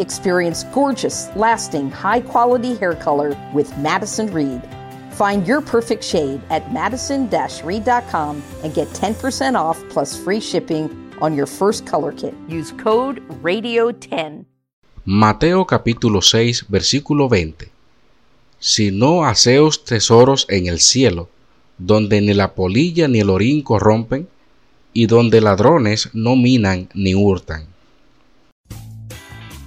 Experience gorgeous, lasting, high quality hair color with Madison Reed. Find your perfect shade at madison reed.com and get 10% off plus free shipping on your first color kit. Use code RADIO10. Mateo capítulo 6, versículo 20. Si no haceos tesoros en el cielo, donde ni la polilla ni el orín corrompen, y donde ladrones no minan ni hurtan.